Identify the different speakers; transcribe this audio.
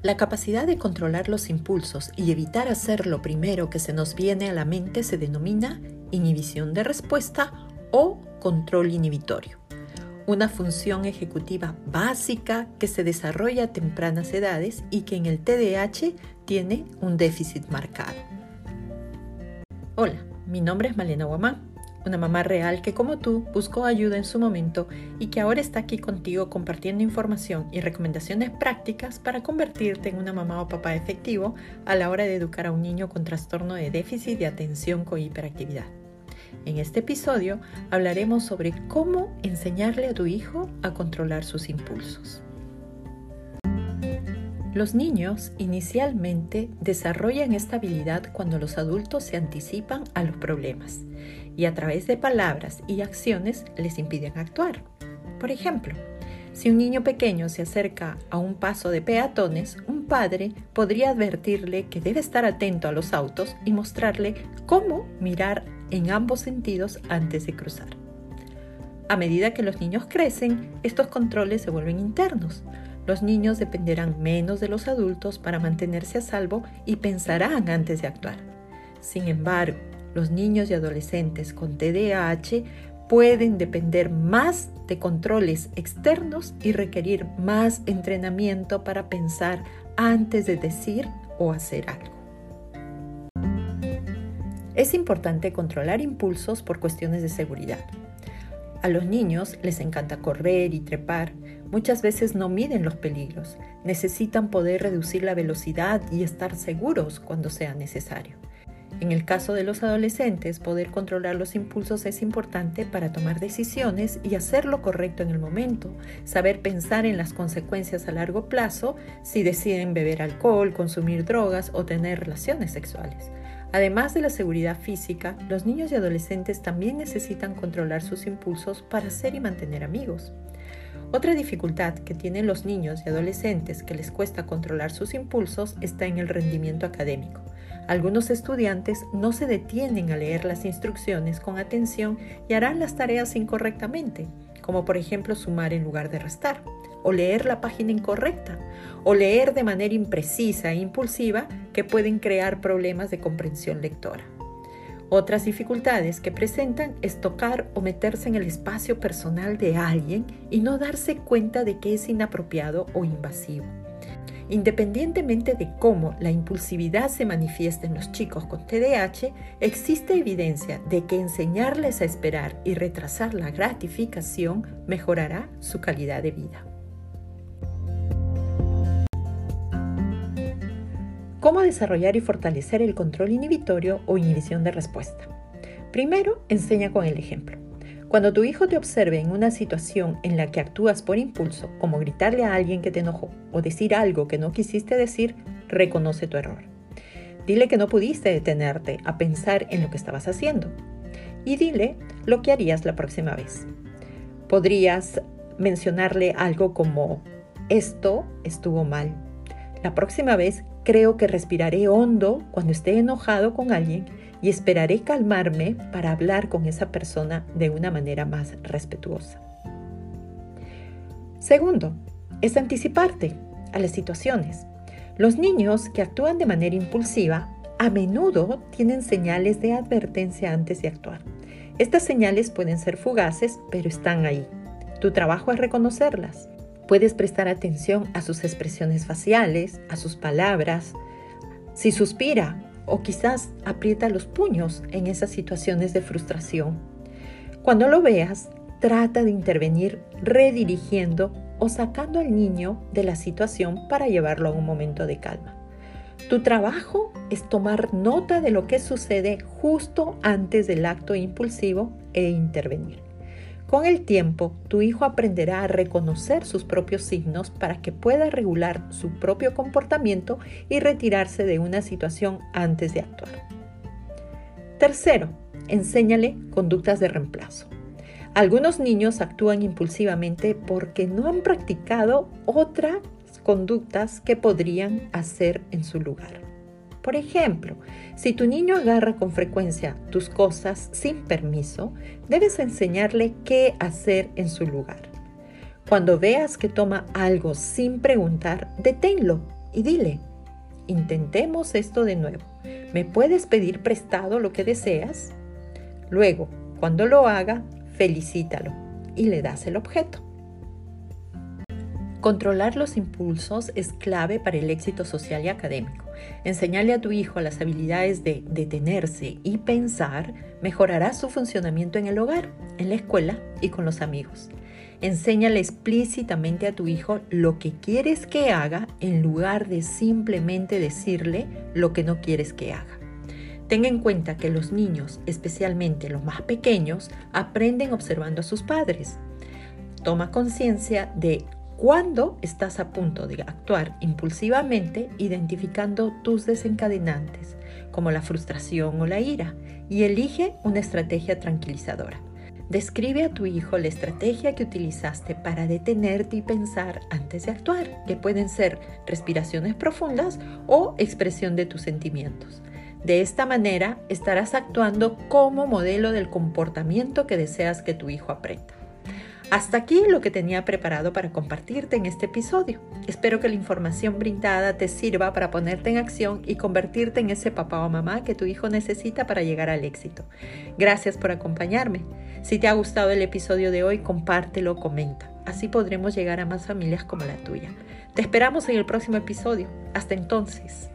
Speaker 1: La capacidad de controlar los impulsos y evitar hacer lo primero que se nos viene a la mente se denomina inhibición de respuesta o control inhibitorio, una función ejecutiva básica que se desarrolla a tempranas edades y que en el TDAH tiene un déficit marcado. Hola, mi nombre es Malena Guamán una mamá real que como tú buscó ayuda en su momento y que ahora está aquí contigo compartiendo información y recomendaciones prácticas para convertirte en una mamá o papá efectivo a la hora de educar a un niño con trastorno de déficit de atención con hiperactividad. En este episodio hablaremos sobre cómo enseñarle a tu hijo a controlar sus impulsos. Los niños inicialmente desarrollan esta habilidad cuando los adultos se anticipan a los problemas y a través de palabras y acciones les impiden actuar. Por ejemplo, si un niño pequeño se acerca a un paso de peatones, un padre podría advertirle que debe estar atento a los autos y mostrarle cómo mirar en ambos sentidos antes de cruzar. A medida que los niños crecen, estos controles se vuelven internos. Los niños dependerán menos de los adultos para mantenerse a salvo y pensarán antes de actuar. Sin embargo, los niños y adolescentes con TDAH pueden depender más de controles externos y requerir más entrenamiento para pensar antes de decir o hacer algo. Es importante controlar impulsos por cuestiones de seguridad. A los niños les encanta correr y trepar. Muchas veces no miden los peligros. Necesitan poder reducir la velocidad y estar seguros cuando sea necesario. En el caso de los adolescentes, poder controlar los impulsos es importante para tomar decisiones y hacer lo correcto en el momento, saber pensar en las consecuencias a largo plazo si deciden beber alcohol, consumir drogas o tener relaciones sexuales. Además de la seguridad física, los niños y adolescentes también necesitan controlar sus impulsos para ser y mantener amigos. Otra dificultad que tienen los niños y adolescentes que les cuesta controlar sus impulsos está en el rendimiento académico. Algunos estudiantes no se detienen a leer las instrucciones con atención y harán las tareas incorrectamente, como por ejemplo sumar en lugar de restar, o leer la página incorrecta, o leer de manera imprecisa e impulsiva que pueden crear problemas de comprensión lectora. Otras dificultades que presentan es tocar o meterse en el espacio personal de alguien y no darse cuenta de que es inapropiado o invasivo. Independientemente de cómo la impulsividad se manifiesta en los chicos con TDAH, existe evidencia de que enseñarles a esperar y retrasar la gratificación mejorará su calidad de vida. ¿Cómo desarrollar y fortalecer el control inhibitorio o inhibición de respuesta? Primero, enseña con el ejemplo. Cuando tu hijo te observe en una situación en la que actúas por impulso, como gritarle a alguien que te enojó o decir algo que no quisiste decir, reconoce tu error. Dile que no pudiste detenerte a pensar en lo que estabas haciendo y dile lo que harías la próxima vez. Podrías mencionarle algo como, esto estuvo mal. La próxima vez creo que respiraré hondo cuando esté enojado con alguien y esperaré calmarme para hablar con esa persona de una manera más respetuosa. Segundo, es anticiparte a las situaciones. Los niños que actúan de manera impulsiva a menudo tienen señales de advertencia antes de actuar. Estas señales pueden ser fugaces, pero están ahí. Tu trabajo es reconocerlas. Puedes prestar atención a sus expresiones faciales, a sus palabras. Si suspira o quizás aprieta los puños en esas situaciones de frustración. Cuando lo veas, trata de intervenir redirigiendo o sacando al niño de la situación para llevarlo a un momento de calma. Tu trabajo es tomar nota de lo que sucede justo antes del acto impulsivo e intervenir. Con el tiempo, tu hijo aprenderá a reconocer sus propios signos para que pueda regular su propio comportamiento y retirarse de una situación antes de actuar. Tercero, enséñale conductas de reemplazo. Algunos niños actúan impulsivamente porque no han practicado otras conductas que podrían hacer en su lugar. Por ejemplo, si tu niño agarra con frecuencia tus cosas sin permiso, debes enseñarle qué hacer en su lugar. Cuando veas que toma algo sin preguntar, deténlo y dile, intentemos esto de nuevo. ¿Me puedes pedir prestado lo que deseas? Luego, cuando lo haga, felicítalo y le das el objeto. Controlar los impulsos es clave para el éxito social y académico. Enseñarle a tu hijo las habilidades de detenerse y pensar mejorará su funcionamiento en el hogar, en la escuela y con los amigos. Enséñale explícitamente a tu hijo lo que quieres que haga en lugar de simplemente decirle lo que no quieres que haga. Ten en cuenta que los niños, especialmente los más pequeños, aprenden observando a sus padres. Toma conciencia de cuando estás a punto de actuar impulsivamente, identificando tus desencadenantes, como la frustración o la ira, y elige una estrategia tranquilizadora. Describe a tu hijo la estrategia que utilizaste para detenerte y pensar antes de actuar, que pueden ser respiraciones profundas o expresión de tus sentimientos. De esta manera estarás actuando como modelo del comportamiento que deseas que tu hijo aprenda. Hasta aquí lo que tenía preparado para compartirte en este episodio. Espero que la información brindada te sirva para ponerte en acción y convertirte en ese papá o mamá que tu hijo necesita para llegar al éxito. Gracias por acompañarme. Si te ha gustado el episodio de hoy, compártelo, comenta. Así podremos llegar a más familias como la tuya. Te esperamos en el próximo episodio. Hasta entonces.